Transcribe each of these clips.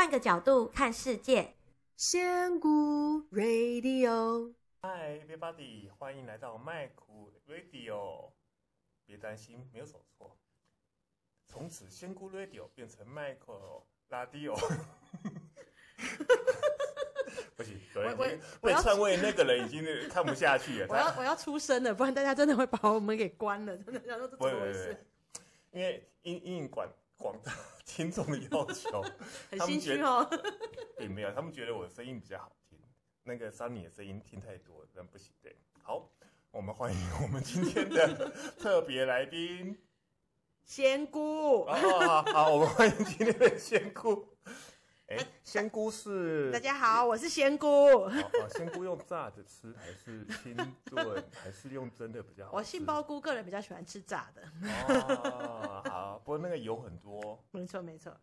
换个角度看世界，仙姑 Radio。Hi everybody，欢迎来到麦苦 Radio。别担心，没有走错。从此，仙姑 Radio 变成麦克 Radio。不行，对，被篡位那个人已经看不下去了。我要我要出声了，不然大家真的会把我们给关了。真的，想说这怎么回事？因为因因管广大听众的要求，很心虚哦。并 没有，他们觉得我的声音比较好听。那个 Sunny 的声音听太多，但不行。对，好，我们欢迎我们今天的特别来宾，仙姑。好好好，我们欢迎今天的仙姑。哎，仙姑是大家好，我是仙姑。哦，仙姑用炸的吃还是清炖，还是用蒸的比较好？我杏鲍菇个人比较喜欢吃炸的。哦，好，不过那个油很多。没错，没错。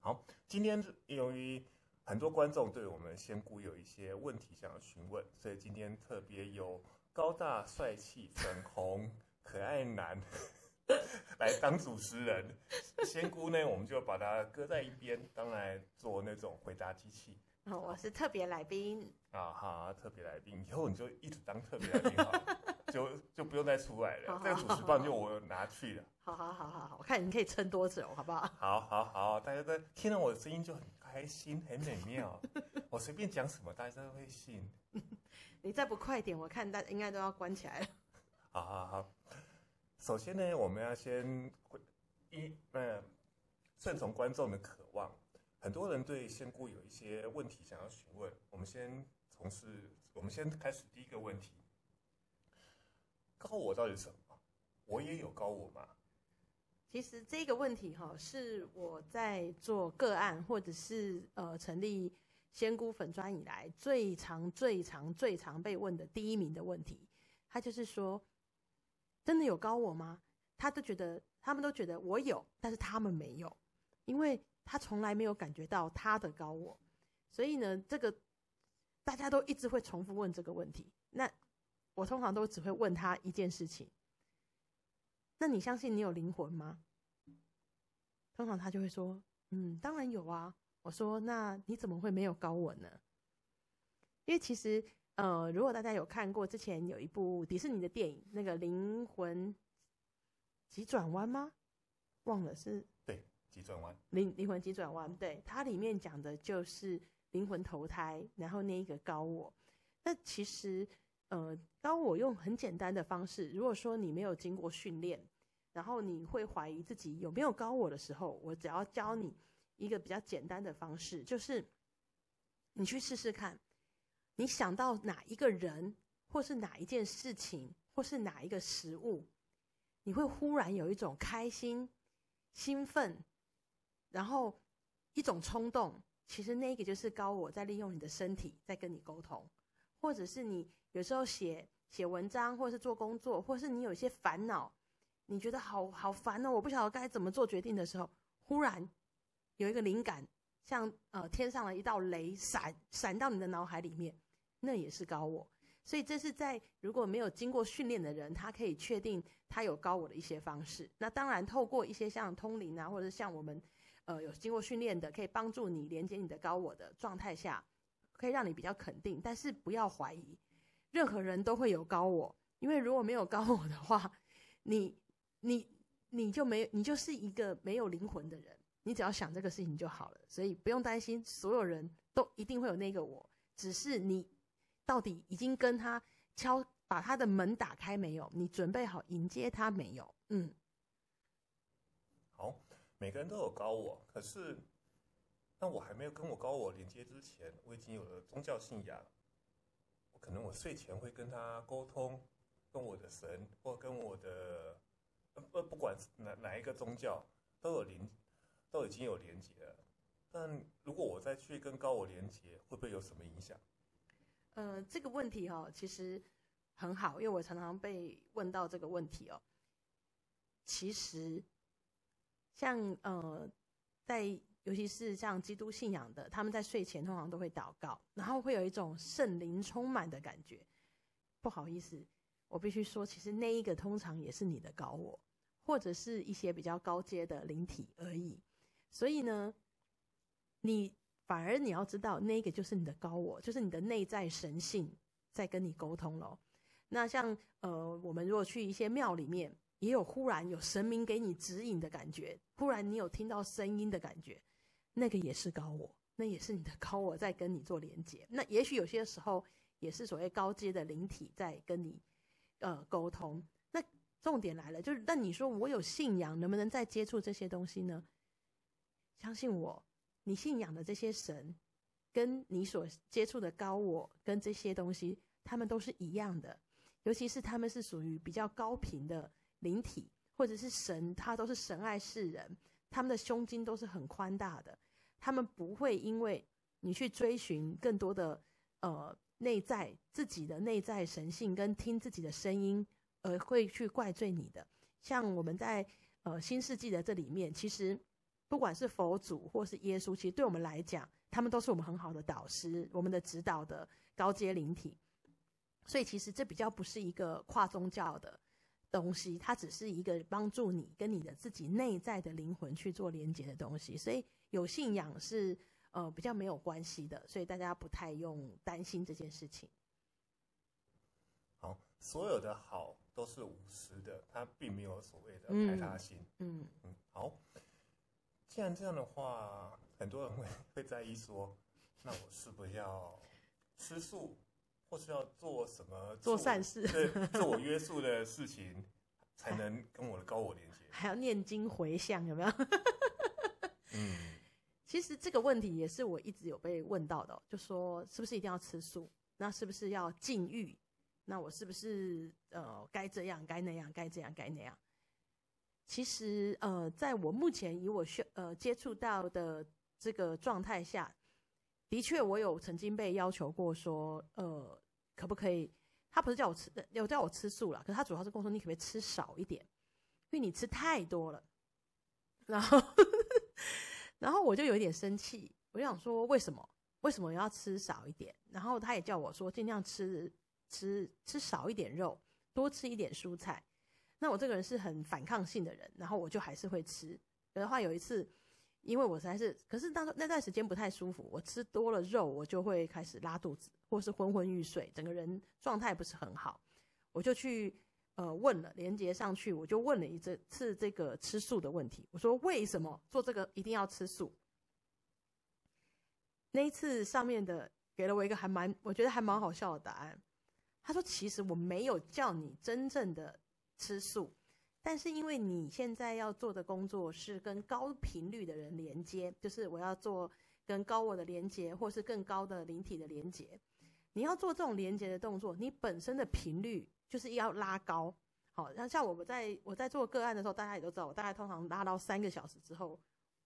好，今天由于很多观众对我们仙姑有一些问题想要询问，所以今天特别有高大帅气、粉红可爱男。来当主持人，仙姑呢，我们就把它搁在一边，当然做那种回答机器。哦，我是特别来宾啊哈，特别来宾，以后你就一直当特别来宾好了，就就不用再出来了。这个主持棒就我拿去了。好好好好好，我看你可以撑多久，好不好？好好好，大家都听到我的声音就很开心，很美妙。我随便讲什么，大家都会信。你再不快点，我看大家应该都要关起来了。好好好。首先呢，我们要先一呃顺从观众的渴望。很多人对仙姑有一些问题想要询问，我们先从事，我们先开始第一个问题：高我到底什么？我也有高我吗？其实这个问题哈，是我在做个案或者是呃成立仙姑粉专以来最常、最常、最常被问的第一名的问题。他就是说。真的有高我吗？他都觉得，他们都觉得我有，但是他们没有，因为他从来没有感觉到他的高我，所以呢，这个大家都一直会重复问这个问题。那我通常都只会问他一件事情：那你相信你有灵魂吗？通常他就会说：嗯，当然有啊。我说：那你怎么会没有高我呢？因为其实。呃，如果大家有看过之前有一部迪士尼的电影，那个《灵魂急转弯》吗？忘了是？对，急转弯。灵灵魂急转弯，对，它里面讲的就是灵魂投胎，然后那一个高我。那其实，呃，高我用很简单的方式，如果说你没有经过训练，然后你会怀疑自己有没有高我的时候，我只要教你一个比较简单的方式，就是你去试试看。你想到哪一个人，或是哪一件事情，或是哪一个食物，你会忽然有一种开心、兴奋，然后一种冲动。其实那个就是高我在利用你的身体在跟你沟通，或者是你有时候写写文章，或是做工作，或是你有一些烦恼，你觉得好好烦哦，我不晓得该怎么做决定的时候，忽然有一个灵感，像呃天上的一道雷闪闪到你的脑海里面。那也是高我，所以这是在如果没有经过训练的人，他可以确定他有高我的一些方式。那当然，透过一些像通灵啊，或者是像我们，呃，有经过训练的，可以帮助你连接你的高我的状态下，可以让你比较肯定。但是不要怀疑，任何人都会有高我，因为如果没有高我的话，你你你就没你就是一个没有灵魂的人。你只要想这个事情就好了，所以不用担心，所有人都一定会有那个我，只是你。到底已经跟他敲把他的门打开没有？你准备好迎接他没有？嗯，好，每个人都有高我，可是那我还没有跟我高我连接之前，我已经有了宗教信仰。我可能我睡前会跟他沟通，跟我的神或跟我的不不管哪哪一个宗教都有连，都已经有连接了。但如果我再去跟高我连接，会不会有什么影响？呃，这个问题哦，其实很好，因为我常常被问到这个问题哦。其实，像呃，在尤其是像基督信仰的，他们在睡前通常都会祷告，然后会有一种圣灵充满的感觉。不好意思，我必须说，其实那一个通常也是你的高我，或者是一些比较高阶的灵体而已。所以呢，你反而你要知道，那个就是你的高我，就是你的内在神性在跟你沟通咯。那像呃，我们如果去一些庙里面，也有忽然有神明给你指引的感觉，忽然你有听到声音的感觉，那个也是高我，那也是你的高我在跟你做连接。那也许有些时候也是所谓高阶的灵体在跟你呃沟通。那重点来了，就是那你说我有信仰，能不能再接触这些东西呢？相信我，你信仰的这些神，跟你所接触的高我跟这些东西，他们都是一样的。尤其是他们是属于比较高频的灵体，或者是神，他都是神爱世人，他们的胸襟都是很宽大的，他们不会因为你去追寻更多的呃内在自己的内在神性跟听自己的声音而会去怪罪你的。像我们在呃新世纪的这里面，其实不管是佛祖或是耶稣，其实对我们来讲，他们都是我们很好的导师，我们的指导的高阶灵体。所以其实这比较不是一个跨宗教的东西，它只是一个帮助你跟你的自己内在的灵魂去做连接的东西。所以有信仰是呃比较没有关系的，所以大家不太用担心这件事情。好，所有的好都是无私的，它并没有所谓的排他性。嗯嗯，嗯，好。既然这样的话，很多人会会在意说，那我是不是要吃素？或是要做什么做善事，对，自我约束的事情，才能跟我的高我连接。还要念经回向，有没有？嗯，其实这个问题也是我一直有被问到的，就说是不是一定要吃素？那是不是要禁欲？那我是不是呃该这样该那样该这样该那样？其实呃，在我目前以我学呃接触到的这个状态下。的确，我有曾经被要求过说，呃，可不可以？他不是叫我吃，有叫我吃素了，可是他主要是跟我说，你可不可以吃少一点？因为你吃太多了。然后，然后我就有一点生气，我就想说，为什么？为什么要吃少一点？然后他也叫我说，尽量吃吃吃少一点肉，多吃一点蔬菜。那我这个人是很反抗性的人，然后我就还是会吃。有的话，有一次。因为我实在是，可是当那段时间不太舒服，我吃多了肉，我就会开始拉肚子，或是昏昏欲睡，整个人状态不是很好。我就去呃问了，连接上去，我就问了一次这个吃素的问题。我说，为什么做这个一定要吃素？那一次上面的给了我一个还蛮，我觉得还蛮好笑的答案。他说，其实我没有叫你真正的吃素。但是因为你现在要做的工作是跟高频率的人连接，就是我要做跟高我的连接，或是更高的灵体的连接。你要做这种连接的动作，你本身的频率就是要拉高。好，那像我们在我在做个案的时候，大家也都知道，我大概通常拉到三个小时之后，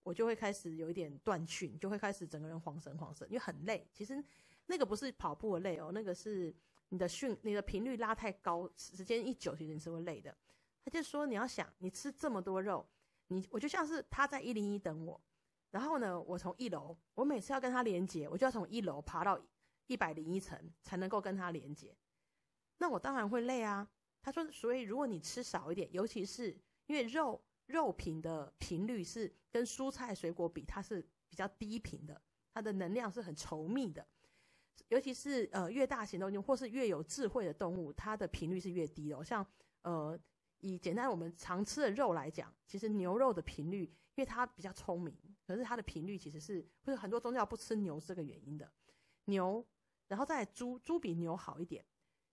我就会开始有一点断讯，就会开始整个人晃神晃神，因为很累。其实那个不是跑步的累哦，那个是你的训，你的频率拉太高，时间一久，其实你是会累的。他就说：“你要想，你吃这么多肉，你我就像是他在一零一等我，然后呢，我从一楼，我每次要跟他连接，我就要从一楼爬到一百零一层才能够跟他连接。那我当然会累啊。”他说：“所以如果你吃少一点，尤其是因为肉肉品的频率是跟蔬菜水果比，它是比较低频的，它的能量是很稠密的。尤其是呃越大型动物或是越有智慧的动物，它的频率是越低的。像呃。”以简单我们常吃的肉来讲，其实牛肉的频率，因为它比较聪明，可是它的频率其实是，不是很多宗教不吃牛是这个原因的。牛，然后再猪，猪比牛好一点，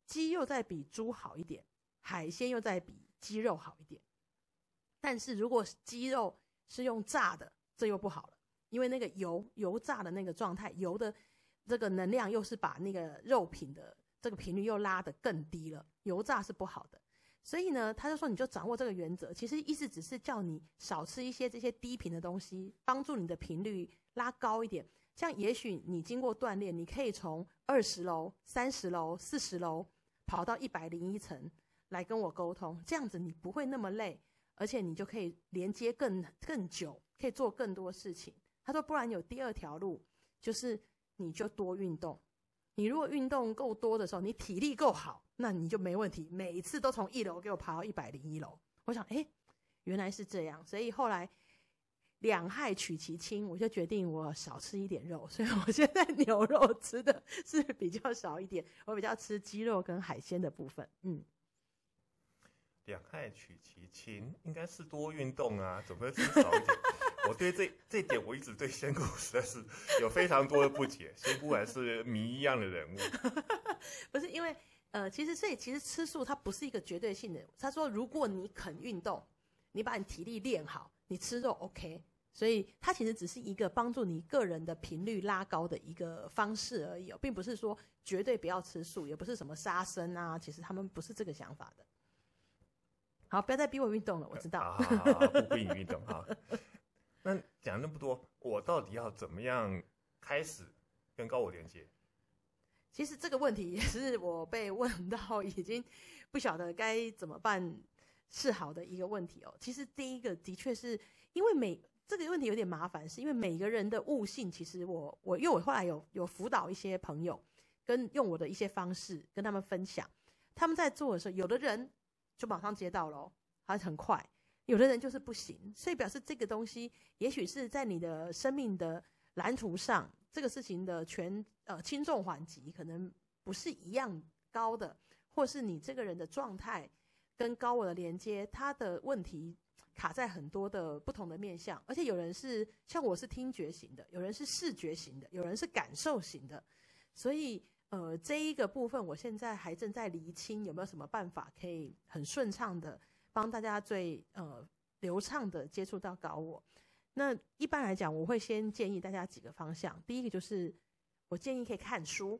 鸡又再比猪好一点，海鲜又再比鸡肉好一点。但是如果鸡肉是用炸的，这又不好了，因为那个油油炸的那个状态，油的这个能量又是把那个肉品的这个频率又拉得更低了，油炸是不好的。所以呢，他就说，你就掌握这个原则，其实意思只是叫你少吃一些这些低频的东西，帮助你的频率拉高一点。像，也许你经过锻炼，你可以从二十楼、三十楼、四十楼跑到一百零一层来跟我沟通。这样子你不会那么累，而且你就可以连接更更久，可以做更多事情。他说，不然有第二条路，就是你就多运动。你如果运动够多的时候，你体力够好。那你就没问题，每一次都从一楼给我爬到一百零一楼。我想，哎，原来是这样，所以后来两害取其轻，我就决定我少吃一点肉，所以我现在牛肉吃的是比较少一点，我比较吃鸡肉跟海鲜的部分。嗯，两害取其轻，应该是多运动啊，怎么会吃少一点？我对这这点，我一直对仙姑实在是有非常多的不解。仙姑还是谜一样的人物，不是因为呃，其实所以其实吃素它不是一个绝对性的。他说，如果你肯运动，你把你体力练好，你吃肉 OK。所以它其实只是一个帮助你个人的频率拉高的一个方式而已哦，并不是说绝对不要吃素，也不是什么杀生啊。其实他们不是这个想法的。好，不要再逼我运动了，我知道。好好好，不逼你运动哈。那讲那么多，我到底要怎么样开始跟高我连接？其实这个问题也是我被问到，已经不晓得该怎么办是好的一个问题哦。其实第一个的确是因为每这个问题有点麻烦，是因为每个人的悟性，其实我我因为我后来有有辅导一些朋友，跟用我的一些方式跟他们分享，他们在做的时候，有的人就马上接到了，还很快；有的人就是不行，所以表示这个东西，也许是在你的生命的蓝图上，这个事情的权呃轻重缓急可能不是一样高的，或是你这个人的状态跟高我的连接，他的问题。卡在很多的不同的面向，而且有人是像我是听觉型的，有人是视觉型的，有人是感受型的，所以呃这一个部分我现在还正在厘清有没有什么办法可以很顺畅的帮大家最呃流畅的接触到搞我。那一般来讲，我会先建议大家几个方向，第一个就是我建议可以看书，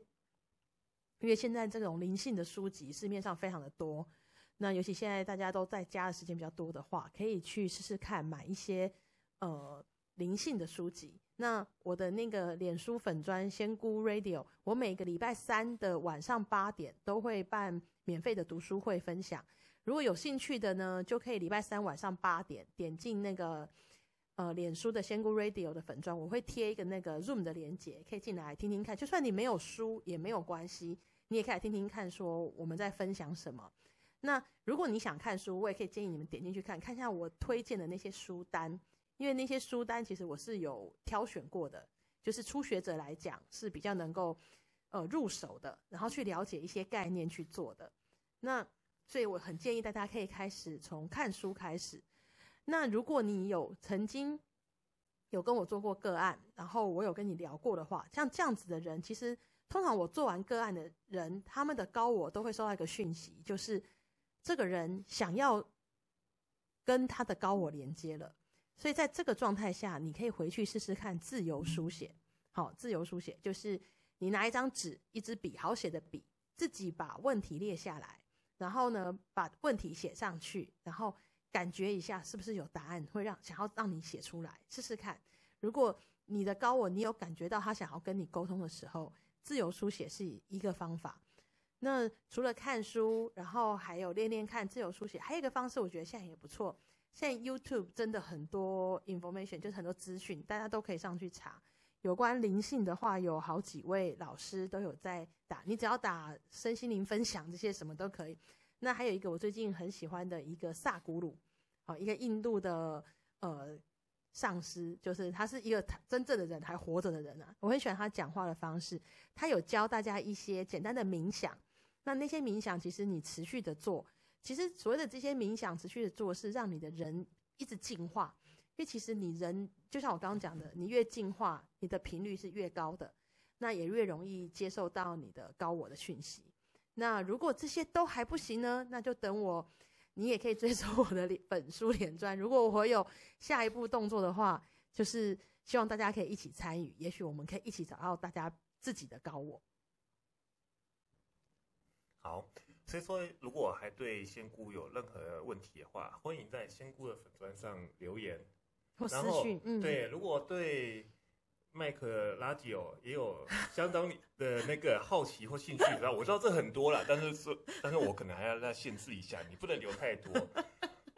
因为现在这种灵性的书籍市面上非常的多。那尤其现在大家都在家的时间比较多的话，可以去试试看买一些呃灵性的书籍。那我的那个脸书粉砖仙姑 Radio，我每个礼拜三的晚上八点都会办免费的读书会分享。如果有兴趣的呢，就可以礼拜三晚上八点点进那个呃脸书的仙姑 Radio 的粉专，我会贴一个那个 Zoom 的连接，可以进来听听看。就算你没有书也没有关系，你也可以来听听看，说我们在分享什么。那如果你想看书，我也可以建议你们点进去看，看一下我推荐的那些书单，因为那些书单其实我是有挑选过的，就是初学者来讲是比较能够呃入手的，然后去了解一些概念去做的。那所以我很建议大家可以开始从看书开始。那如果你有曾经有跟我做过个案，然后我有跟你聊过的话，像这样子的人，其实通常我做完个案的人，他们的高我都会收到一个讯息，就是。这个人想要跟他的高我连接了，所以在这个状态下，你可以回去试试看自由书写。好，自由书写就是你拿一张纸、一支笔，好写的笔，自己把问题列下来，然后呢，把问题写上去，然后感觉一下是不是有答案，会让想要让你写出来试试看。如果你的高我你有感觉到他想要跟你沟通的时候，自由书写是一个方法。那除了看书，然后还有练练看自由书写，还有一个方式，我觉得现在也不错。现在 YouTube 真的很多 information，就是很多资讯，大家都可以上去查。有关灵性的话，有好几位老师都有在打，你只要打身心灵分享这些什么都可以。那还有一个我最近很喜欢的一个萨古鲁，好，一个印度的呃上师，就是他是一个真正的人，还活着的人啊。我很喜欢他讲话的方式，他有教大家一些简单的冥想。那那些冥想，其实你持续的做，其实所谓的这些冥想持续的做，是让你的人一直进化。因为其实你人就像我刚刚讲的，你越进化，你的频率是越高的，那也越容易接受到你的高我的讯息。那如果这些都还不行呢，那就等我，你也可以追踪我的本书脸专。如果我有下一步动作的话，就是希望大家可以一起参与，也许我们可以一起找到大家自己的高我。好，所以说，如果还对仙姑有任何问题的话，欢迎在仙姑的粉砖上留言或私讯。嗯，对，如果对麦克拉吉欧也有相当的那个好奇或兴趣，然后我知道这很多了，但是是，但是我可能还要再限制一下，你不能留太多。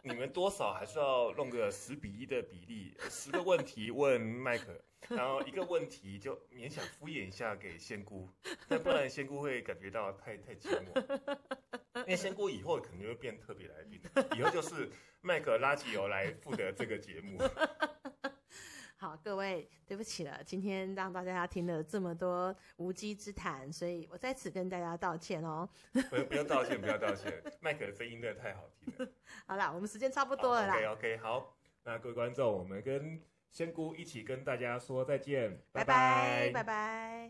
你们多少还是要弄个十比一的比例，十个问题问麦克，然后一个问题就勉强敷衍一下给仙姑，但不然仙姑会感觉到太太寂寞。因为仙姑以后可能就会变特别来宾，以后就是麦克拉吉欧来负责这个节目。好，各位，对不起了，今天让大家听了这么多无稽之谈，所以我在此跟大家道歉哦。不，不用道歉，不要道歉，麦克的声音真的太好听了。好啦，我们时间差不多了啦。OK，OK，好，那各位观众，我们跟仙姑一起跟大家说再见，拜拜，拜拜。